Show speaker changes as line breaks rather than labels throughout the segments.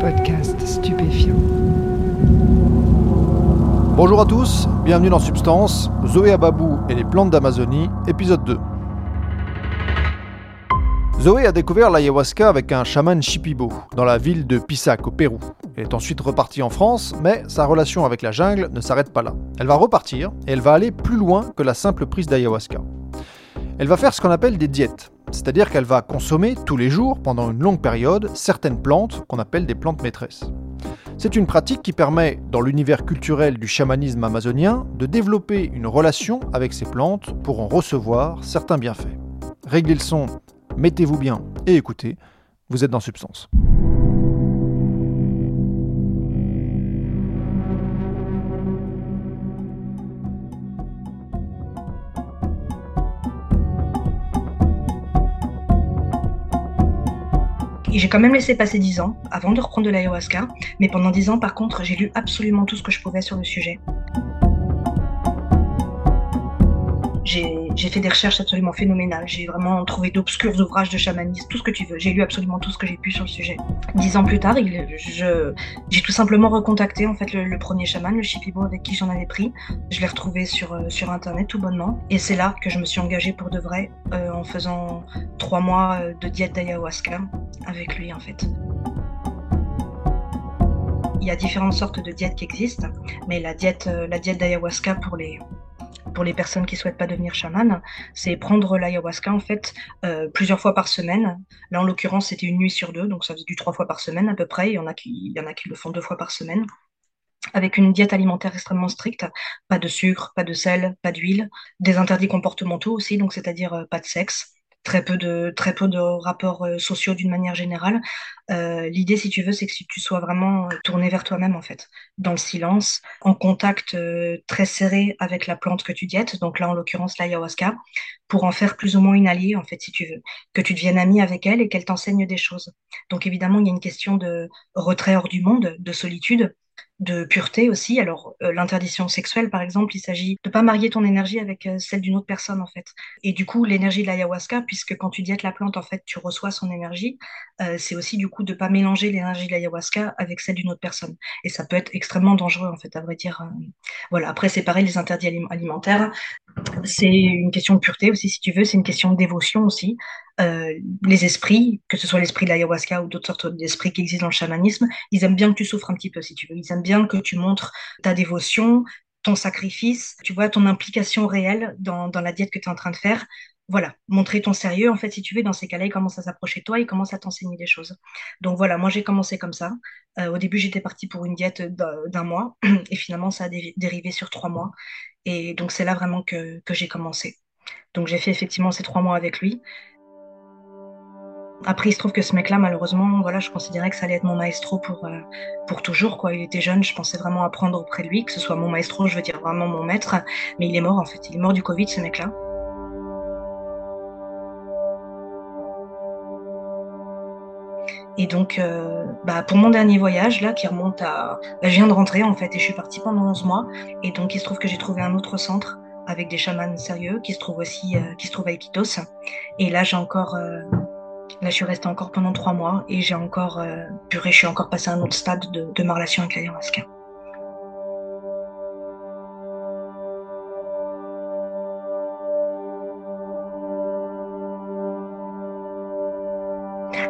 Podcast stupéfiant.
Bonjour à tous, bienvenue dans Substance, Zoé Ababou et les plantes d'Amazonie, épisode 2. Zoé a découvert l'ayahuasca avec un chaman Shipibo, dans la ville de Pisac, au Pérou. Elle est ensuite repartie en France, mais sa relation avec la jungle ne s'arrête pas là. Elle va repartir et elle va aller plus loin que la simple prise d'ayahuasca. Elle va faire ce qu'on appelle des diètes, c'est-à-dire qu'elle va consommer tous les jours, pendant une longue période, certaines plantes qu'on appelle des plantes maîtresses. C'est une pratique qui permet, dans l'univers culturel du chamanisme amazonien, de développer une relation avec ces plantes pour en recevoir certains bienfaits. Réglez le son, mettez-vous bien et écoutez, vous êtes dans Substance.
J'ai quand même laissé passer 10 ans avant de reprendre de l'ayahuasca, mais pendant 10 ans, par contre, j'ai lu absolument tout ce que je pouvais sur le sujet. Fait des recherches absolument phénoménales. J'ai vraiment trouvé d'obscurs ouvrages de chamanisme, tout ce que tu veux. J'ai lu absolument tout ce que j'ai pu sur le sujet. Dix ans plus tard, j'ai tout simplement recontacté en fait le, premier chaman, le Shipibo, avec qui j'en avais pris. Je l'ai retrouvé sur, euh, sur internet tout bonnement. Et c'est là que je me suis engagée pour de vrai euh, en faisant trois mois euh, de diète d'ayahuasca avec lui en fait. Il y a différentes sortes de diètes qui existent, mais la diète, la diète d'ayahuasca pour les, pour les personnes qui souhaitent pas devenir chaman, c'est prendre l'ayahuasca en fait euh, plusieurs fois par semaine. Là, en l'occurrence, c'était une nuit sur deux, donc ça faisait du trois fois par semaine à peu près. Il y en a qui, il y en a qui le font deux fois par semaine avec une diète alimentaire extrêmement stricte, pas de sucre, pas de sel, pas d'huile, des interdits comportementaux aussi, donc c'est-à-dire euh, pas de sexe, très peu de, très peu de rapports euh, sociaux d'une manière générale. Euh, l'idée, si tu veux, c'est que tu sois vraiment euh, tourné vers toi-même, en fait, dans le silence, en contact très serré avec la plante que tu diètes, donc là, en l'occurrence, l'ayahuasca, pour en faire plus ou moins une alliée, en fait, si tu veux, que tu deviennes ami avec elle et qu'elle t'enseigne des choses. Donc évidemment, il y a une question de retrait hors du monde, de solitude, de pureté aussi. Alors, euh, l'interdiction sexuelle, par exemple, il s'agit de pas marier ton énergie avec euh, celle d'une autre personne, en fait. Et du coup, l'énergie de l'ayahuasca, puisque quand tu diètes la plante, en fait, tu reçois son énergie, euh, c'est aussi du coup de pas mélanger l'énergie de l'ayahuasca avec celle d'une autre personne. Et ça peut être extrêmement dangereux, en fait, à vrai dire. voilà. Après, c'est pareil, les interdits alimentaires. C'est une question de pureté aussi, si tu veux. C'est une question de dévotion aussi. Les esprits, que ce soit l'esprit de l'ayahuasca ou d'autres sortes d'esprits qui existent dans le chamanisme, ils aiment bien que tu souffres un petit peu, si tu veux. Ils aiment bien que tu montres ta dévotion, ton sacrifice, tu vois, ton implication réelle dans, dans la diète que tu es en train de faire. Voilà, montrer ton sérieux, en fait, si tu veux, dans ces cas-là, ils commencent à s'approcher de toi, ils commencent à t'enseigner des choses. Donc voilà, moi j'ai commencé comme ça. Euh, au début, j'étais partie pour une diète d'un mois, et finalement, ça a dérivé sur trois mois. Et donc c'est là vraiment que, que j'ai commencé. Donc j'ai fait effectivement ces trois mois avec lui. Après, il se trouve que ce mec-là, malheureusement, voilà, je considérais que ça allait être mon maestro pour, euh, pour toujours. Quoi. Il était jeune, je pensais vraiment apprendre auprès de lui, que ce soit mon maestro, je veux dire vraiment mon maître. Mais il est mort, en fait. Il est mort du Covid, ce mec-là. Et donc, euh, bah, pour mon dernier voyage, là, qui remonte à... Bah, je viens de rentrer, en fait, et je suis partie pendant 11 mois. Et donc, il se trouve que j'ai trouvé un autre centre avec des chamans sérieux qui se trouve aussi, euh, qui se trouve à Iquitos. Et là, j'ai encore... Là, je suis restée encore pendant trois mois et j'ai encore, euh, purée, je suis encore passée à un autre stade de, ma relation avec l'ayahuasca.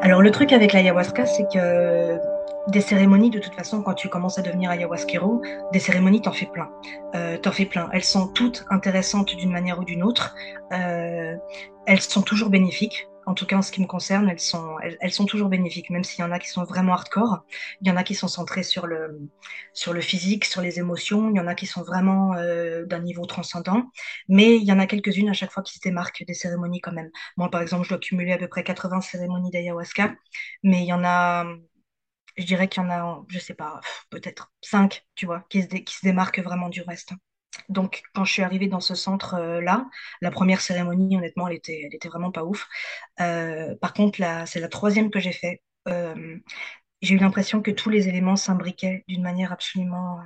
Alors le truc avec l'ayahuasca, c'est que des cérémonies, de toute façon, quand tu commences à devenir ayahuasquero, des cérémonies, t'en fais plein. Euh, t'en fais plein. Elles sont toutes intéressantes d'une manière ou d'une autre. Euh, elles sont toujours bénéfiques en tout cas en ce qui me concerne, elles sont, elles, sont toujours bénéfiques, même s'il y en a qui sont vraiment hardcore. Il y en a qui sont centrés sur le, sur le physique, sur les émotions. Il y en a qui sont vraiment euh, d'un niveau transcendant. Mais il y en a quelques-unes à chaque fois qui se démarquent des cérémonies quand même. Moi, par exemple, je dois cumuler à peu près 80 cérémonies d'ayahuasca, mais il y en a, je dirais qu'il y en a, je sais pas, peut-être 5, tu vois, qui se, qui se démarquent vraiment du reste. Donc, quand je suis arrivée dans ce centre-là, la première cérémonie, honnêtement, elle était, elle était vraiment pas ouf. Euh, par contre, c'est la troisième que j'ai fait. Euh, j'ai eu l'impression que tous les éléments s'imbriquaient d'une manière absolument,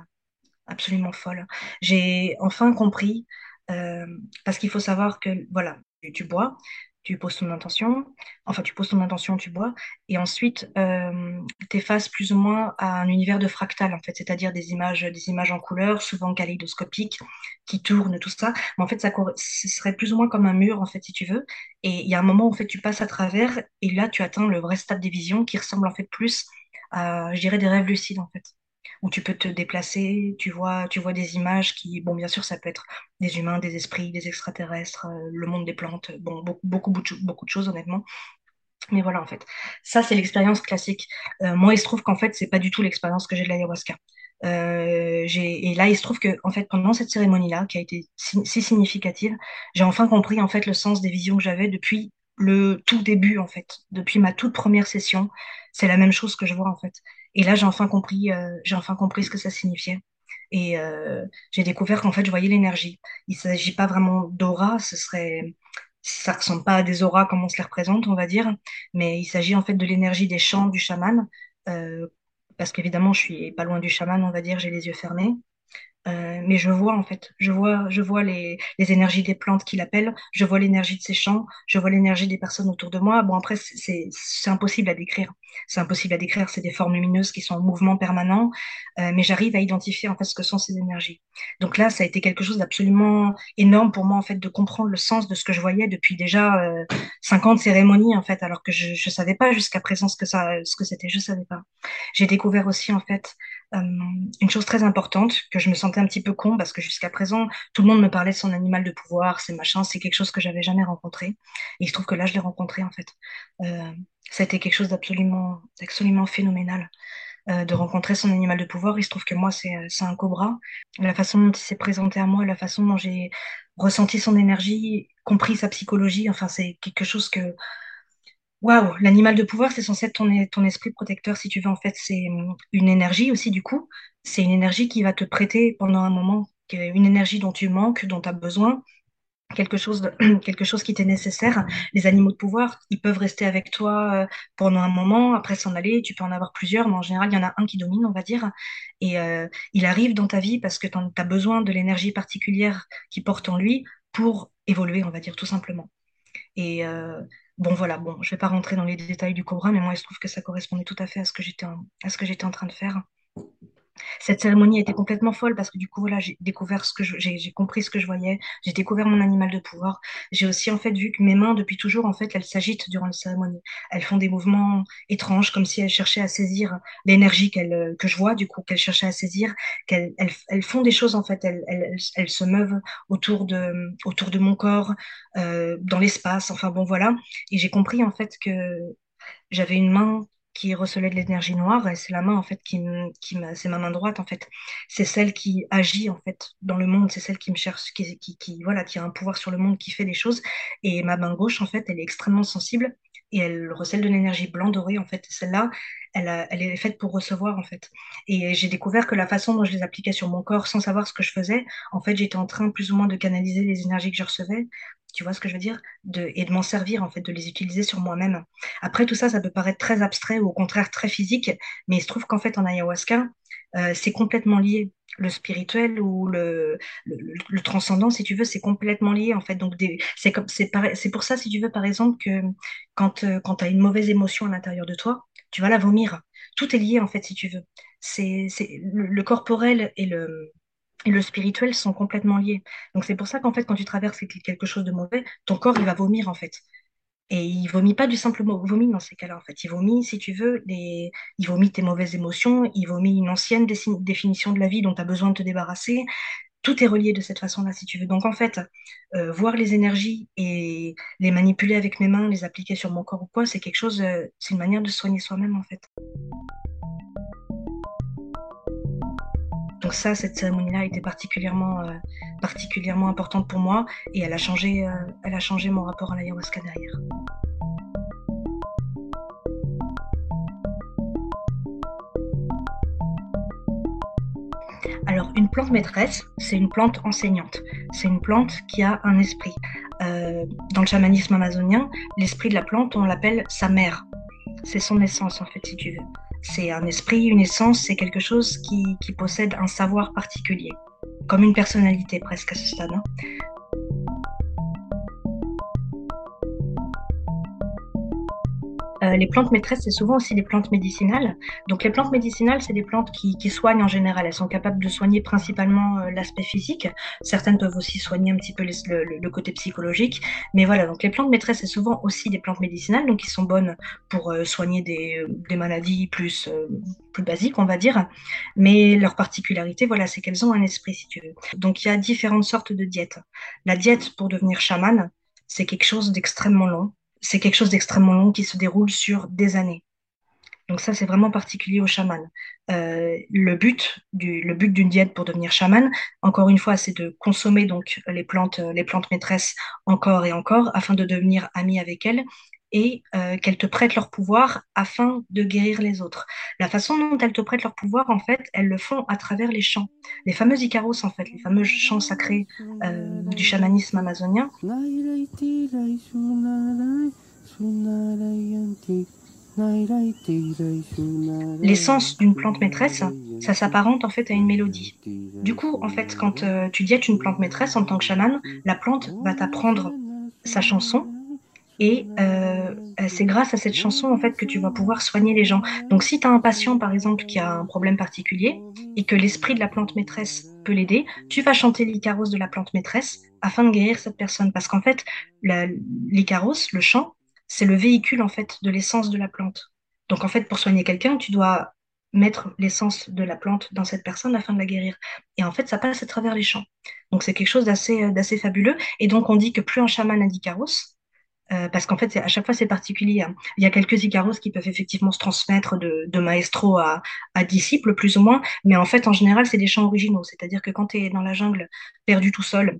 absolument folle. J'ai enfin compris, euh, parce qu'il faut savoir que, voilà, tu bois, tu poses ton intention, enfin tu poses ton intention, tu bois, et ensuite euh, tu effaces plus ou moins à un univers de fractal en fait, c'est-à-dire des images, des images en couleur, souvent kaléidoscopiques, qui tournent, tout ça. Mais en fait, ça ce serait plus ou moins comme un mur en fait, si tu veux. Et il y a un moment où en fait tu passes à travers, et là tu atteins le vrai stade des visions qui ressemble en fait plus à, je des rêves lucides en fait où tu peux te déplacer, tu vois, tu vois des images qui, bon, bien sûr, ça peut être des humains, des esprits, des extraterrestres, euh, le monde des plantes, bon, beaucoup, beaucoup, beaucoup de choses, honnêtement. Mais voilà, en fait, ça, c'est l'expérience classique. Euh, moi, il se trouve qu'en fait, c'est pas du tout l'expérience que j'ai de l'ayahuasca. Euh, et là, il se trouve que, en fait, pendant cette cérémonie-là, qui a été si, si significative, j'ai enfin compris, en fait, le sens des visions que j'avais depuis le tout début, en fait, depuis ma toute première session. C'est la même chose que je vois, en fait. Et là, j'ai enfin compris, euh, j'ai compris ce que ça signifiait. Et euh, j'ai découvert qu'en fait, je voyais l'énergie. Il ne s'agit pas vraiment d'aura, ce serait, ça ressemble pas à des auras comme on se les représente, on va dire, mais il s'agit en fait de l'énergie des chants du chaman, euh, parce qu'évidemment, je suis pas loin du chaman, on va dire, j'ai les yeux fermés. Euh, mais je vois en fait, je vois, je vois les, les énergies des plantes qui l'appellent, je vois l'énergie de ses champs, je vois l'énergie des personnes autour de moi. Bon après c'est impossible à décrire, c'est impossible à décrire, c'est des formes lumineuses qui sont en mouvement permanent, euh, mais j'arrive à identifier en fait ce que sont ces énergies. Donc là ça a été quelque chose d'absolument énorme pour moi en fait de comprendre le sens de ce que je voyais depuis déjà euh, 50 cérémonies en fait, alors que je je savais pas jusqu'à présent ce que ça ce que c'était, je savais pas. J'ai découvert aussi en fait euh, une chose très importante, que je me sentais un petit peu con parce que jusqu'à présent, tout le monde me parlait de son animal de pouvoir, ses machins, c'est quelque chose que j'avais jamais rencontré. Et il se trouve que là, je l'ai rencontré en fait. Euh, ça a été quelque chose d'absolument, absolument phénoménal euh, de rencontrer son animal de pouvoir. Il se trouve que moi, c'est un cobra. La façon dont il s'est présenté à moi, la façon dont j'ai ressenti son énergie, compris sa psychologie, enfin, c'est quelque chose que Waouh, l'animal de pouvoir, c'est censé être ton, esprit protecteur, si tu veux. En fait, c'est hum, une énergie aussi, du coup. C'est une énergie qui va te prêter pendant un moment, une énergie dont tu manques, dont tu as besoin, quelque chose, quelque chose qui t'est nécessaire. Les animaux de pouvoir, ils peuvent rester avec toi euh, pendant un moment, après s'en aller. Tu peux en avoir plusieurs, mais en général, il y en a un qui domine, on va dire. Et euh, il arrive dans ta vie parce que tu as besoin de l'énergie particulière qui porte en lui pour évoluer, on va dire, tout simplement. Et euh, Bon, voilà, bon, je vais pas rentrer dans les détails du Cobra, mais moi, il se trouve que ça correspondait tout à fait à ce que j'étais en train de faire. Cette cérémonie a été complètement folle parce que du coup, voilà, j'ai découvert ce que j'ai compris ce que je voyais, j'ai découvert mon animal de pouvoir. J'ai aussi en fait vu que mes mains, depuis toujours, en fait, elles s'agitent durant la cérémonie. Elles font des mouvements étranges, comme si elles cherchaient à saisir l'énergie que je vois, du coup, qu'elles cherchaient à saisir. Qu'elles elles, elles, font des choses en fait. Elles, elles, elles, se meuvent autour de autour de mon corps, euh, dans l'espace. Enfin bon, voilà. Et j'ai compris en fait que j'avais une main qui recelait de l'énergie noire et c'est la main en fait qui qui c'est ma main droite en fait. C'est celle qui agit en fait dans le monde. C'est celle qui me cherche qui, qui, voilà qui a un pouvoir sur le monde qui fait des choses. Et ma main gauche en fait elle est extrêmement sensible et elle recèle de l'énergie blanc dorée en fait. Celle-là elle, elle est faite pour recevoir en fait. Et j'ai découvert que la façon dont je les appliquais sur mon corps sans savoir ce que je faisais en fait j'étais en train plus ou moins de canaliser les énergies que je recevais tu vois ce que je veux dire? De, Et de m'en servir, en fait, de les utiliser sur moi-même. Après, tout ça, ça peut paraître très abstrait ou au contraire très physique, mais il se trouve qu'en fait, en ayahuasca, euh, c'est complètement lié. Le spirituel ou le, le, transcendant, si tu veux, c'est complètement lié, en fait. Donc, c'est c'est pour ça, si tu veux, par exemple, que quand, euh, quand tu as une mauvaise émotion à l'intérieur de toi, tu vas la vomir. Tout est lié, en fait, si tu veux. C'est le, le corporel et le, et le spirituel sont complètement liés. Donc c'est pour ça qu'en fait, quand tu traverses quelque chose de mauvais, ton corps, il va vomir en fait. Et il vomit pas du simple vomi dans ces cas-là, en fait. Il vomit, si tu veux, les... il vomit tes mauvaises émotions, il vomit une ancienne définition de la vie dont tu as besoin de te débarrasser. Tout est relié de cette façon-là, si tu veux. Donc, en fait, euh, voir les énergies et les manipuler avec mes mains, les appliquer sur mon corps ou quoi, c'est quelque chose, euh, c'est une manière de soigner soi-même, en fait. Donc ça, cette cérémonie-là était particulièrement, euh, particulièrement importante pour moi et elle a changé, euh, elle a changé mon rapport à l'ayahuasca derrière. Alors, une plante maîtresse, c'est une plante enseignante. C'est une plante qui a un esprit. Euh, dans le chamanisme amazonien, l'esprit de la plante, on l'appelle sa mère. C'est son essence, en fait, si tu veux. C'est un esprit, une essence, c'est quelque chose qui, possède un savoir particulier, comme une personnalité presque à ce stade. Hein. Euh, les plantes maîtresses, c'est souvent aussi des plantes médicinales. Donc les plantes médicinales, c'est des plantes qui, qui, soignent en général. Elles sont capables de soigner principalement euh, l'aspect physique. Certaines peuvent aussi soigner un petit peu le, le, côté psychologique. Mais voilà, donc les plantes maîtresses, c'est souvent aussi des plantes médicinales, donc qui sont bonnes pour euh, soigner des, des, maladies plus, euh, plus basiques, on va dire. Mais leur particularité, voilà, c'est qu'elles ont un esprit, si tu veux. Donc il y a différentes sortes de diètes. La diète pour devenir chaman, c'est quelque chose d'extrêmement long c'est quelque chose d'extrêmement long qui se déroule sur des années. Donc ça, c'est vraiment particulier au chaman. Euh, le but du, but d'une diète pour devenir chaman, encore une fois, c'est de consommer donc les plantes, les plantes maîtresses encore et encore afin de devenir ami avec elles et euh, qu'elles te prêtent leur pouvoir afin de guérir les autres. La façon dont elles te prêtent leur pouvoir, en fait, elles le font à travers les chants. Les fameux Icaros, en fait, les fameux chants sacrés euh, du chamanisme amazonien. L'essence d'une plante maîtresse, ça s'apparente en fait à une mélodie. Du coup, en fait, quand euh, tu diètes une plante maîtresse en tant que chaman, la plante va t'apprendre sa chanson et euh, c'est grâce à cette chanson en fait que tu vas pouvoir soigner les gens. Donc si tu as un patient par exemple qui a un problème particulier et que l'esprit de la plante maîtresse peut l'aider, tu vas chanter l'icaros de la plante maîtresse afin de guérir cette personne. Parce qu'en fait, l'icaros, le chant, c'est le véhicule en fait de l'essence de la plante. Donc en fait, pour soigner quelqu'un, tu dois mettre l'essence de la plante dans cette personne afin de la guérir. Et en fait, ça passe à travers les chants. Donc c'est quelque chose d'assez d'assez fabuleux. Et donc on dit que plus un chaman a d'icaros, euh, parce qu'en fait, à chaque fois, c'est particulier. Hein. Il y a quelques icaros qui peuvent effectivement se transmettre de, maestro à, à, disciple, plus ou moins, mais en fait, en général, c'est des chants originaux. C'est-à-dire que quand tu es dans la jungle, perdu tout seul,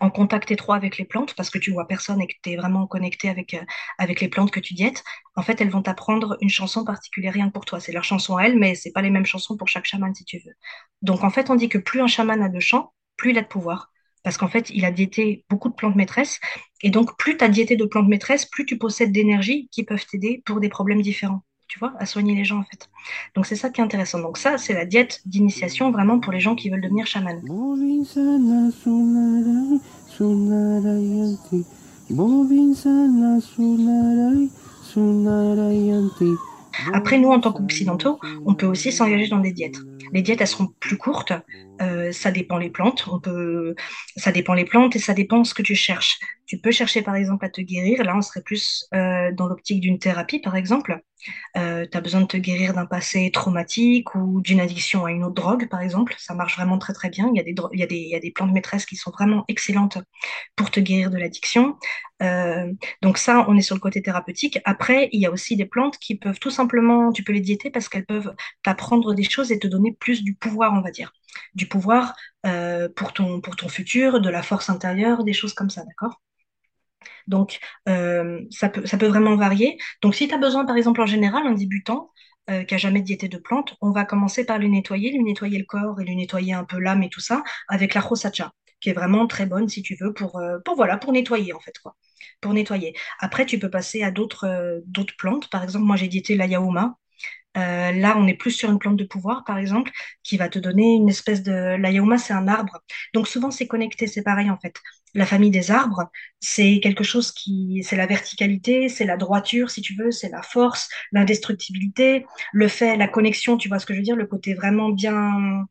en contact étroit avec les plantes, parce que tu vois personne et que tu es vraiment connecté avec, euh, avec les plantes que tu diètes, en fait, elles vont t'apprendre une chanson particulière rien que pour toi. C'est leur chanson à elles, mais c'est pas les mêmes chansons pour chaque chaman, si tu veux. Donc, en fait, on dit que plus un chaman a de chants, plus il a de pouvoir parce qu'en fait, il a diété beaucoup de plantes maîtresses. Et donc, plus tu as diété de plantes maîtresses, plus tu possèdes d'énergie qui peuvent t'aider pour des problèmes différents, tu vois, à soigner les gens, en fait. Donc, c'est ça qui est intéressant. Donc, ça, c'est la diète d'initiation vraiment pour les gens qui veulent devenir chaman. Après, nous, en tant qu'occidentaux, on peut aussi s'engager dans des diètes. Les diètes, elles seront plus courtes. Euh, ça dépend les plantes. Ça dépend les plantes et ça dépend ce que tu cherches. Tu peux chercher, par exemple, à te guérir. Là, on serait plus euh, dans l'optique d'une thérapie, par exemple. Euh, tu as besoin de te guérir d'un passé traumatique ou d'une addiction à une autre drogue, par exemple. Ça marche vraiment très, très bien. Il y a des, il y a des, il y a des plantes maîtresses qui sont vraiment excellentes pour te guérir de l'addiction. Euh, donc ça, on est sur le côté thérapeutique. Après, il y a aussi des plantes qui peuvent tout simplement, tu peux les diéter parce qu'elles peuvent t'apprendre des choses et te donner plus du pouvoir, on va dire. Du pouvoir pour, ton, pour ton futur, de la force intérieure, des choses comme ça, d'accord? Donc, euh, ça, peut, vraiment varier. Donc, si tu as besoin, par exemple, en général, un débutant euh, qui a jamais diété de plantes, on va commencer par lui nettoyer, lui nettoyer le corps et lui nettoyer un peu l'âme et tout ça avec la rosacha, qui est vraiment très bonne, si tu veux, pour, euh, pour, voilà, pour nettoyer, en fait, quoi. Pour nettoyer. Après, tu peux passer à d'autres d'autres plantes. Par exemple, moi, j'ai diété la yaouma. Euh, là, on est plus sur une plante de pouvoir, par exemple, qui va te donner une espèce de... La yaouma, c'est un arbre. Donc souvent, c'est connecté, c'est pareil en fait. La famille des arbres, c'est quelque chose qui... C'est la verticalité, c'est la droiture, si tu veux, c'est la force, l'indestructibilité, le fait, la connexion, tu vois ce que je veux dire, le côté vraiment bien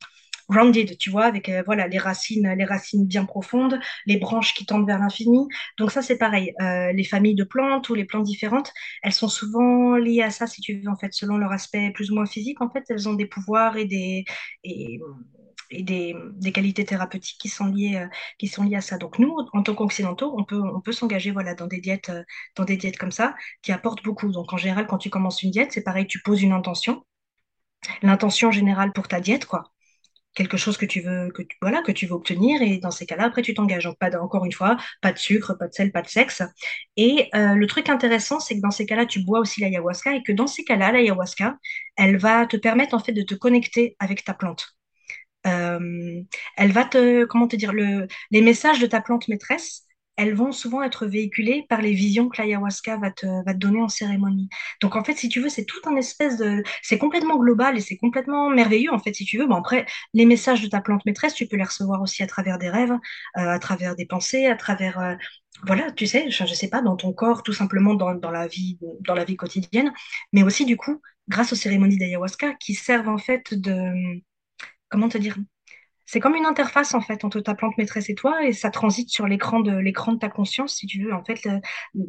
rounded, tu vois, avec euh, voilà les racines, les racines bien profondes, les branches qui tendent vers l'infini. Donc ça c'est pareil. Euh, les familles de plantes ou les plantes différentes, elles sont souvent liées à ça, si tu veux, en fait, selon leur aspect plus ou moins physique. En fait, elles ont des pouvoirs et des et, et des, des, qualités thérapeutiques qui sont liées euh, qui sont liées à ça. Donc nous, en tant qu'occidentaux, on peut on peut s'engager voilà dans des diètes euh, dans des diètes comme ça qui apportent beaucoup. Donc en général, quand tu commences une diète, c'est pareil, tu poses une intention. L'intention générale pour ta diète, quoi quelque chose que tu veux que voilà que tu veux obtenir et dans ces cas-là après tu t'engages. Donc pas encore une fois pas de sucre pas de sel pas de sexe. Et euh, le truc intéressant c'est que dans ces cas-là tu bois aussi l'ayahuasca et que dans ces cas-là l'ayahuasca elle va te permettre en fait de te connecter avec ta plante. Euh, elle va te comment te dire le les messages de ta plante maîtresse elles vont souvent être véhiculées par les visions que l'ayahuasca va te, donner en cérémonie. Donc en fait, si tu veux, c'est tout un espèce de... C'est complètement global et c'est complètement merveilleux, en fait, si tu veux. Bon, après, les messages de ta plante maîtresse, tu peux les recevoir aussi à travers des rêves, euh, à travers des pensées, à travers... Euh, voilà, tu sais, je, je sais pas, dans ton corps, tout simplement dans la vie, dans la vie quotidienne, mais aussi du coup, grâce aux cérémonies d'ayahuasca qui servent en fait de, comment te dire, c'est comme une interface en fait entre ta plante maîtresse et toi, et ça transite sur l'écran de l'écran de ta conscience, si tu veux. En fait,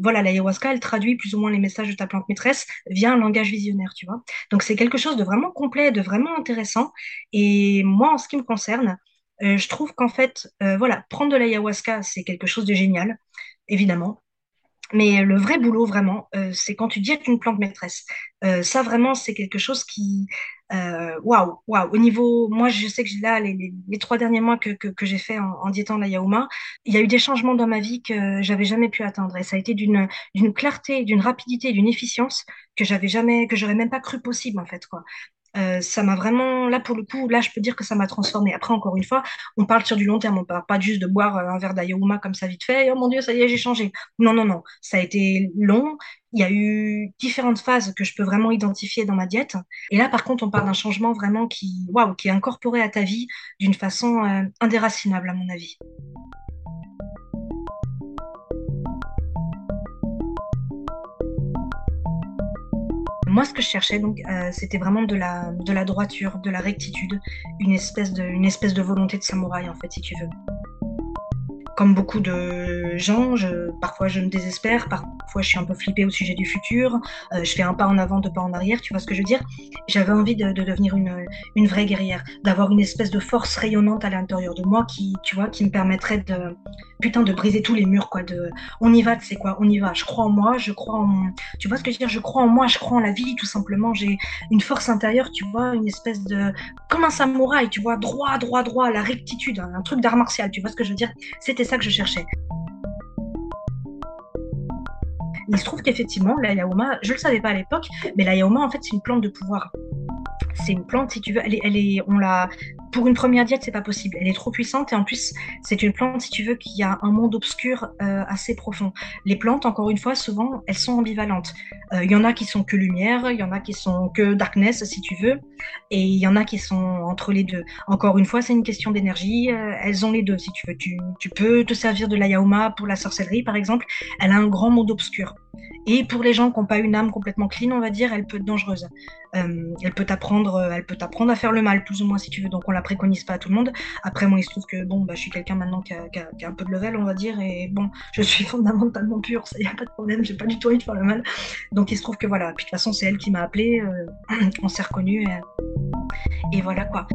voilà, l'ayahuasca, elle traduit plus ou moins les messages de ta plante maîtresse via un langage visionnaire, tu vois. Donc c'est quelque chose de vraiment complet, de vraiment intéressant. Et moi, en ce qui me concerne, euh, je trouve qu'en fait, euh, voilà, prendre de l'ayahuasca, c'est quelque chose de génial, évidemment. Mais le vrai boulot, vraiment, euh, c'est quand tu diètes une plante maîtresse. Euh, ça, vraiment, c'est quelque chose qui... euh, Waouh, waouh. Au niveau... Moi, je sais que là, les, trois derniers mois que, que, j'ai fait en, diétant la yaouma, il y a eu des changements dans ma vie que j'avais jamais pu atteindre. Et ça a été d'une d'une clarté, d'une rapidité, d'une efficience que j'avais jamais, que j'aurais même pas cru possible, en fait, quoi. Euh, ça m'a vraiment, là pour le coup, là je peux dire que ça m'a transformée. Après, encore une fois, on parle sur du long terme, on parle pas juste de boire euh, un verre d'ayaouma comme ça vite fait, et, oh mon Dieu, ça y est, j'ai changé. Non, non, non, ça a été long. Il y a eu différentes phases que je peux vraiment identifier dans ma diète. Et là, par contre, on parle d'un changement vraiment qui, waouh, qui est incorporé à ta vie d'une façon euh, indéracinable, à mon avis. Moi, ce que je cherchais, donc, euh, c'était vraiment de la, droiture, de la rectitude, une espèce de, une espèce de volonté de samouraï, en fait, si tu veux. Comme beaucoup de gens, je, parfois je me désespère, parfois je suis un peu flippée au sujet du futur, euh, je fais un pas en avant, deux pas en arrière, tu vois ce que je veux dire? J'avais envie de, de devenir une, une vraie guerrière, d'avoir une espèce de force rayonnante à l'intérieur de moi qui, tu vois, qui me permettrait de, putain, de briser tous les murs, quoi, de, on y va, tu sais quoi, on y va, je crois en moi, je crois en, tu vois ce que je veux dire? Je crois en moi, je crois en la vie, tout simplement, j'ai une force intérieure, tu vois, une espèce de, comme un samouraï, tu vois, droit, droit, droit, la rectitude, un truc d'art martial, tu vois ce que je veux dire? C'était ça que je cherchais. Il se trouve qu'effectivement, la yaoma, je ne le savais pas à l'époque, mais la yaoma, en fait, c'est une plante de pouvoir. C'est une plante, si tu veux, elle est, elle est, on l'a, pour une première diète, c'est pas possible. Elle est trop puissante et en plus, c'est une plante, si tu veux, qui a un monde obscur euh, assez profond. Les plantes, encore une fois, souvent, elles sont ambivalentes. Euh, Il y en a qui sont que lumière, il y en a qui sont que darkness, si tu veux, et il y en a qui sont entre les deux. Encore une fois, c'est une question d'énergie. euh, elles ont les deux, si tu veux. Tu, peux te servir de la yaoma pour la sorcellerie, par exemple. Elle a un grand monde obscur. Et pour les gens qui n'ont pas une âme complètement clean, on va dire, elle peut être dangereuse. Euh, elle peut t'apprendre, elle peut t'apprendre à faire le mal, plus ou moins, si tu veux. Donc, on la préconise pas à tout le monde. Après, moi, il se trouve que bon, bah, je suis quelqu'un maintenant qui a, qui, a, un peu de level, on va dire, et bon, je suis fondamentalement pure, ça y a pas de problème, j'ai pas du tout envie de faire le mal. Donc, il se trouve que voilà. Puis de toute façon, c'est elle qui m'a appelé, euh, on s'est reconnus, et voilà quoi.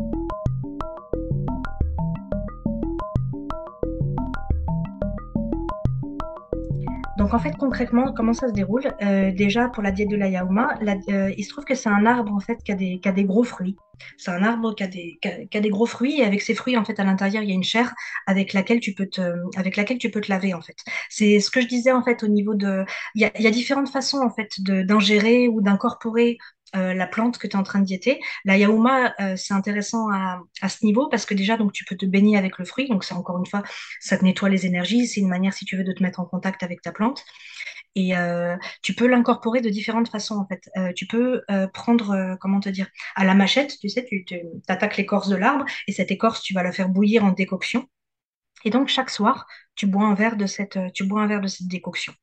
Donc en fait concrètement comment ça se déroule? Euh, Déjà pour la diète de la yaouma, euh, il se trouve que c'est un arbre en fait qui a des, gros fruits. C'est un arbre qui a, des, gros fruits et avec ces fruits en fait à l'intérieur il y a une chair avec laquelle tu peux te, avec laquelle tu peux te laver en fait. C'est ce que je disais en fait au niveau de, il y a, il y a différentes façons en fait d'ingérer ou d'incorporer euh, la plante que tu es en train de diéter. La yaouma, euh, c'est intéressant à, ce niveau parce que déjà, tu peux te baigner avec le fruit. Donc, c'est encore une fois, ça te nettoie les énergies. C'est une manière, si tu veux, de te mettre en contact avec ta plante. Et euh, tu peux l'incorporer de différentes façons, en fait. Tu peux prendre, comment te dire, à la machette, tu sais, tu, tu attaques l'écorce de l'arbre et cette écorce, tu vas la faire bouillir en décoction. Et donc, chaque soir, tu bois un verre de cette, tu bois un verre de cette décoction.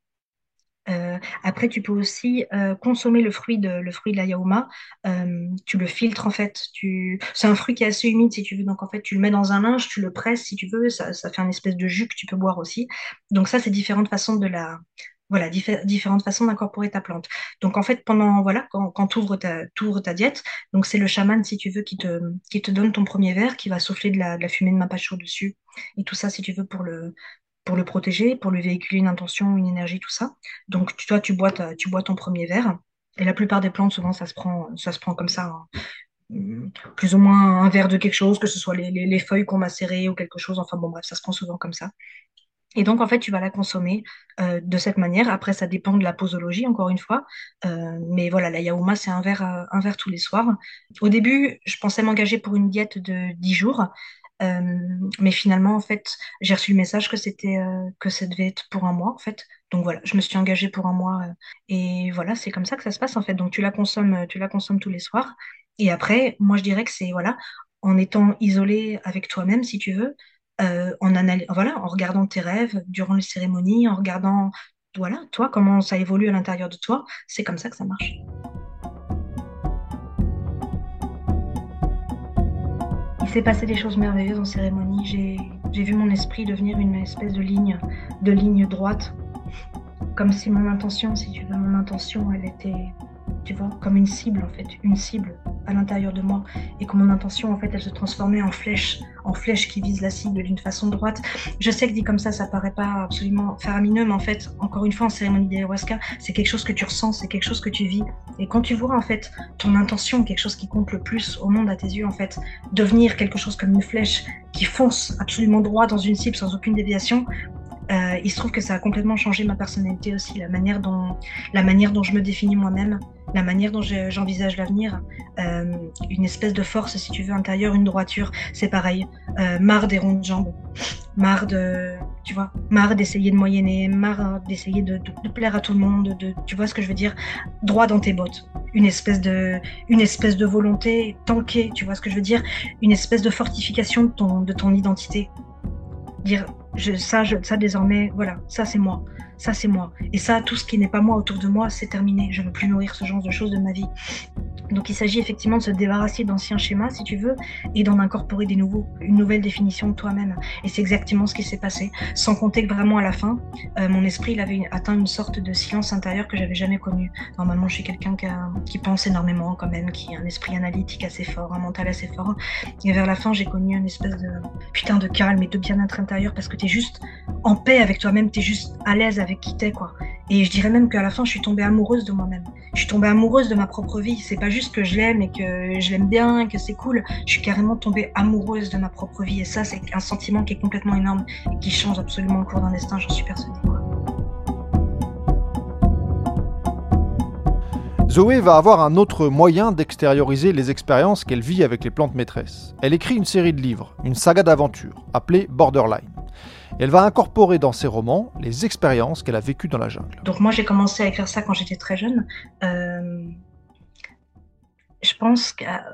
Euh, après, tu peux aussi euh, consommer le fruit de, le fruit de la yaouma. Euh, tu le filtres en fait. Tu... C'est un fruit qui est assez humide si tu veux. Donc en fait, tu le mets dans un linge, tu le presses si tu veux. Ça, ça fait une espèce de jus que tu peux boire aussi. Donc ça, c'est différentes façons de la... Voilà, diffé différentes façons d'incorporer ta plante. Donc en fait, pendant voilà, quand, quand tu ouvres ta, ouvres ta diète, donc c'est le chaman si tu veux qui te, qui te donne ton premier verre, qui va souffler de la, de la fumée de mapacho dessus et tout ça si tu veux pour le pour le protéger, pour lui véhiculer une intention, une énergie, tout ça. Donc toi, tu bois, tu bois ton premier verre. Et la plupart des plantes, souvent, ça se prend, ça se prend comme ça. Hein. Plus ou moins un verre de quelque chose, que ce soit les, les, les feuilles qu'on macérées ou quelque chose. Enfin bon, bref, ça se prend souvent comme ça. Et donc, en fait, tu vas la consommer euh, de cette manière. Après, ça dépend de la posologie, encore une fois. Euh, mais voilà, la yaouma, c'est un verre, euh, un verre tous les soirs. Au début, je pensais m'engager pour une diète de 10 jours. Euh, mais finalement, en fait, j'ai reçu le message que c'était euh, que ça devait être pour un mois, en fait. Donc voilà, je me suis engagée pour un mois euh, et voilà, c'est comme ça que ça se passe en fait. Donc tu la consommes, tu la consommes tous les soirs. Et après, moi je dirais que c'est voilà, en étant isolé avec toi-même, si tu veux, en, voilà, en regardant tes rêves durant les cérémonies, en regardant voilà, toi, comment ça évolue à l'intérieur de toi. C'est comme ça que ça marche. S'est passé des choses merveilleuses en cérémonie. J'ai vu mon esprit devenir une espèce de ligne, de ligne droite. Comme si mon intention, si tu veux, mon intention, elle était tu vois, comme une cible en fait, une cible à l'intérieur de moi, et que mon intention en fait, elle se transformait en flèche, en flèche qui vise la cible d'une façon droite. Je sais que dit comme ça, ça paraît pas absolument faramineux, mais en fait, encore une fois, en cérémonie d'ayahuasca, c'est quelque chose que tu ressens, c'est quelque chose que tu vis, et quand tu vois en fait ton intention, quelque chose qui compte le plus au monde à tes yeux en fait, devenir quelque chose comme une flèche qui fonce absolument droit dans une cible sans aucune déviation, euh, il se trouve que ça a complètement changé ma personnalité aussi, la manière dont, la manière dont je me définis moi-même, la manière dont j'envisage l'avenir, euh, une espèce de force, si tu veux, intérieure, une droiture, c'est pareil. Euh, marre des rondes jambes, marre de, tu vois, marre d'essayer de moyenner, marre d'essayer de, plaire à tout le monde, de, tu vois ce que je veux dire, droit dans tes bottes. Une espèce de, une espèce de volonté tankée, tu vois ce que je veux dire, une espèce de fortification de ton, de ton identité. Dire, je, ça, je, ça désormais, voilà, ça c'est moi, ça c'est moi. Et ça, tout ce qui n'est pas moi autour de moi, c'est terminé. Je ne veux plus nourrir ce genre de choses de ma vie. Donc il s'agit effectivement de se débarrasser d'anciens schémas, si tu veux, et d'en incorporer des nouveaux, une nouvelle définition de toi-même. Et c'est exactement ce qui s'est passé. Sans compter que vraiment à la fin, euh, mon esprit il avait atteint une sorte de silence intérieur que j'avais jamais connu. Normalement, je suis quelqu'un qui, qui, pense énormément quand même, qui a un esprit analytique assez fort, un mental assez fort. Et vers la fin, j'ai connu une espèce de putain de calme et de bien-être intérieur parce que tu es juste en paix avec toi-même, tu es juste à l'aise avec qui t'es, quoi. Et je dirais même qu'à la fin, je suis tombée amoureuse de moi-même. Je suis tombée amoureuse de ma propre vie. C'est pas juste que je l'aime et que je l'aime bien, que c'est cool. Je suis carrément tombée amoureuse de ma propre vie. Et ça, c'est un sentiment qui est complètement énorme et qui change absolument au cours d'un destin, j'en suis persuadée.
Zoé va avoir un autre moyen d'extérioriser les expériences qu'elle vit avec les plantes maîtresses. Elle écrit une série de livres, une saga d'aventure, appelée Borderline elle va incorporer dans ses romans les expériences qu'elle a vécues dans la jungle.
Donc moi j'ai commencé à écrire ça quand j'étais très jeune. Euh, je pense qu'à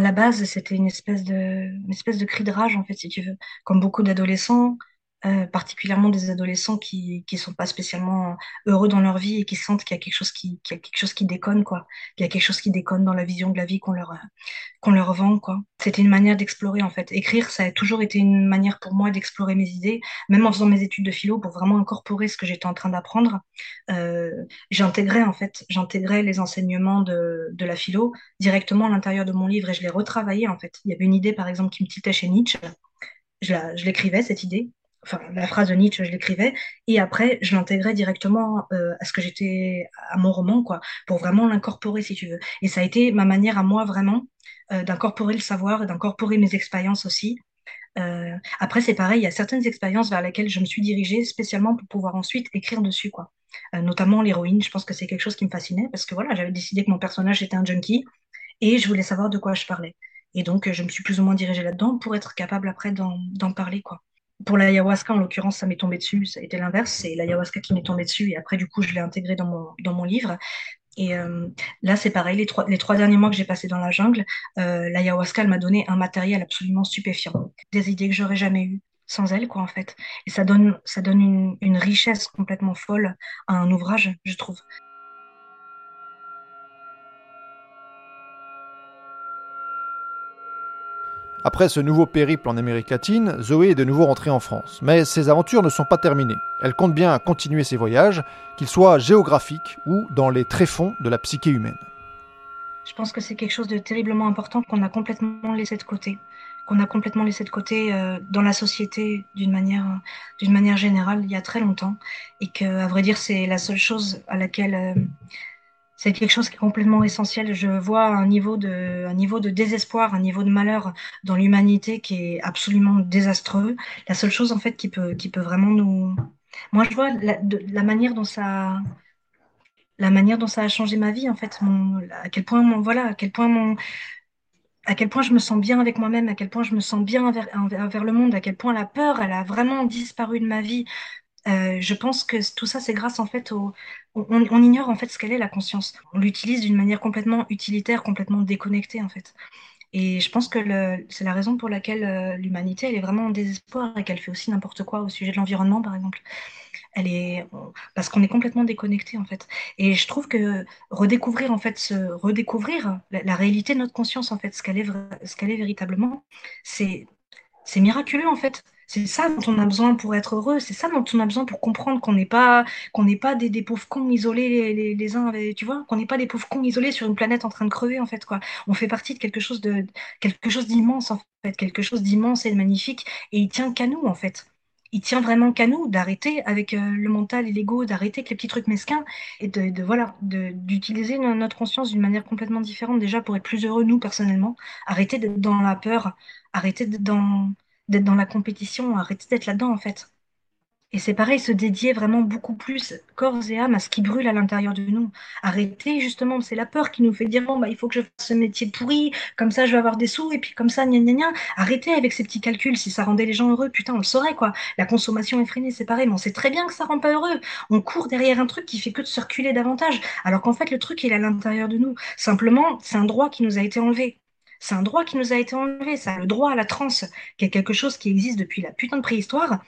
la base c'était une espèce de une espèce de cri de rage en fait si tu veux, comme beaucoup d'adolescents. Euh, particulièrement des adolescents qui qui sont pas spécialement heureux dans leur vie et qui sentent qu'il y a quelque chose qui, y a quelque chose qui déconne quoi. Qu'il y a quelque chose qui déconne dans la vision de la vie qu'on leur qu'on leur vend quoi. C'était une manière d'explorer en fait. Écrire ça a toujours été une manière pour moi d'explorer mes idées même en faisant mes études de philo pour vraiment incorporer ce que j'étais en train d'apprendre. Euh, j'intégrais en fait j'intégrais les enseignements de de la philo directement à l'intérieur de mon livre et je les retravaillais en fait. Il y avait une idée par exemple qui me titait chez Nietzsche. Je l'écrivais cette idée enfin la phrase de Nietzsche, je l'écrivais, et après je l'intégrais directement euh, à ce que j'étais, à mon roman, quoi, pour vraiment l'incorporer, si tu veux. Et ça a été ma manière à moi vraiment euh, d'incorporer le savoir et d'incorporer mes expériences aussi. Euh, après, c'est pareil, il y a certaines expériences vers lesquelles je me suis dirigée spécialement pour pouvoir ensuite écrire dessus, quoi. notamment l'héroïne, je pense que c'est quelque chose qui me fascinait parce que voilà, j'avais décidé que mon personnage était un junkie et je voulais savoir de quoi je parlais. Et donc, je me suis plus ou moins dirigée là-dedans pour être capable après d'en parler, quoi pour l'ayahuasca, en l'occurrence, ça m'est tombé dessus. Ça a été l'inverse. C'est l'ayahuasca qui m'est tombé dessus. Et après, du coup, je l'ai intégré dans mon, dans mon livre. Et euh, là, c'est pareil. Les trois, les trois derniers mois que j'ai passés dans la jungle, euh, l'ayahuasca, m'a donné un matériel absolument stupéfiant. Des idées que j'aurais jamais eues sans elle, quoi, en fait. Et ça donne, ça donne une, une richesse complètement folle à un ouvrage, je trouve.
Après ce nouveau périple en Amérique latine, Zoé est de nouveau rentrée en France. Mais ses aventures ne sont pas terminées. Elle compte bien continuer ses voyages, qu'ils soient géographiques ou dans les tréfonds de la psyché humaine.
Je pense que c'est quelque chose de terriblement important qu'on a complètement laissé de côté, qu'on a complètement laissé de côté euh, dans la société d'une manière, d'une manière générale il y a très longtemps, et que, à vrai dire, c'est la seule chose à laquelle euh, c'est quelque chose qui est complètement essentiel. Je vois un niveau de, un niveau de désespoir, un niveau de malheur dans l'humanité qui est absolument désastreux. La seule chose en fait qui peut, qui peut vraiment nous, moi je vois la, manière dont ça, la manière dont ça a changé ma vie en fait, à quel point mon, voilà, à quel point mon, à quel point je me sens bien avec moi-même, à quel point je me sens bien envers, envers, le monde, à quel point la peur, elle a vraiment disparu de ma vie. Euh, je pense que tout ça, c'est grâce en fait au. On, ignore en fait ce qu'elle est la conscience. On l'utilise d'une manière complètement utilitaire, complètement déconnectée en fait. Et je pense que c'est la raison pour laquelle euh, l'humanité, elle est vraiment en désespoir et qu'elle fait aussi n'importe quoi au sujet de l'environnement, par exemple. Elle est parce qu'on est complètement déconnecté en fait. Et je trouve que redécouvrir en fait, redécouvrir la, réalité de notre conscience en fait, ce qu'elle est, ce qu'elle est véritablement, c'est c'est miraculeux en fait. C'est ça dont on a besoin pour être heureux, c'est ça dont on a besoin pour comprendre qu'on n'est pas, qu'on n'est pas des, pauvres cons isolés les, uns avec, tu vois, qu'on n'est pas des pauvres cons isolés sur une planète en train de crever en fait quoi. On fait partie de quelque chose de quelque chose d'immense en fait, quelque chose d'immense et de magnifique et il tient qu'à nous en fait. Il tient vraiment qu'à nous d'arrêter avec euh, le mental et l'ego, d'arrêter avec les petits trucs mesquins et de, d'utiliser notre conscience d'une manière complètement différente déjà pour être plus heureux nous personnellement. Arrêter d'être dans la peur, arrêter d'être dans d'être dans la compétition, arrêter d'être là-dedans en fait. Et c'est pareil, se dédier vraiment beaucoup plus corps et âme à ce qui brûle à l'intérieur de nous. Arrêter justement, c'est la peur qui nous fait dire bon bah il faut que je fasse ce métier pourri, comme ça je vais avoir des sous et puis comme ça gna gna gna. Arrêtez avec ces petits calculs, si ça rendait les gens heureux, putain on le saurait quoi. La consommation effrénée, c'est pareil, mais on sait très bien que ça rend pas heureux. On court derrière un truc qui fait que de circuler davantage, alors qu'en fait le truc est à l'intérieur de nous. Simplement, c'est un droit qui nous a été enlevé. C'est un droit qui nous a été enlevé, ça, le droit à la transe, qui est quelque chose qui existe depuis la putain de préhistoire,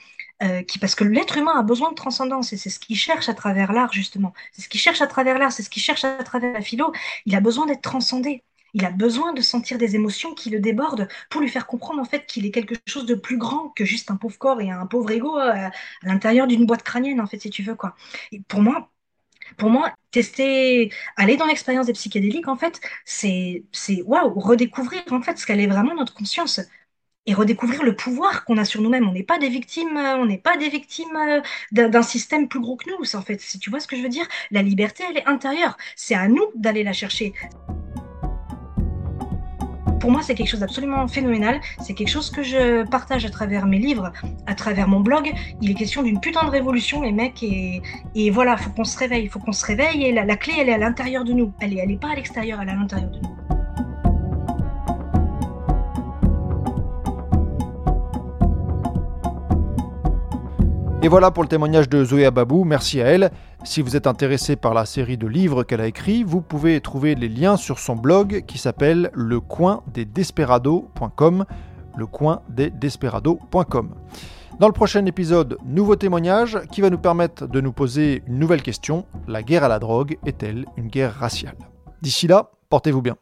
euh, qui, parce que l'être humain a besoin de transcendance, et c'est ce qu'il cherche à travers l'art, justement. C'est ce qu'il cherche à travers l'art, c'est ce qu'il cherche à travers la philo. Il a besoin d'être transcendé. Il a besoin de sentir des émotions qui le débordent pour lui faire comprendre en fait qu'il est quelque chose de plus grand que juste un pauvre corps et un pauvre ego euh, à, l'intérieur d'une boîte crânienne en fait si tu veux quoi. Et pour moi, pour moi, tester, aller dans l'expérience des psychédéliques, en fait, c'est, c'est, waouh, redécouvrir, en fait, ce qu'elle est vraiment notre conscience et redécouvrir le pouvoir qu'on a sur nous-mêmes. On n'est pas des victimes, euh, on n'est pas des victimes euh, d'un système plus gros que nous. En fait, si tu vois ce que je veux dire, la liberté, elle est intérieure. C'est à nous d'aller la chercher pour moi, c'est quelque chose d'absolument phénoménal. C'est quelque chose que je partage à travers mes livres, à travers mon blog. Il est question d'une putain de révolution, les mecs. Et, et voilà, faut qu'on se réveille. Il faut qu'on se réveille. Et la, clé, elle est à l'intérieur de nous. Elle est, elle est pas à l'extérieur, elle est à l'intérieur de nous.
Et voilà pour le témoignage de Zoé Babou, merci à elle. Si vous êtes intéressé par la série de livres qu'elle a écrits, vous pouvez trouver les liens sur son blog qui s'appelle. Lecoindesdesperados.com. Dans le prochain épisode, nouveau témoignage qui va nous permettre de nous poser une nouvelle question. La guerre à la drogue est-elle une guerre raciale? D'ici là, portez-vous bien.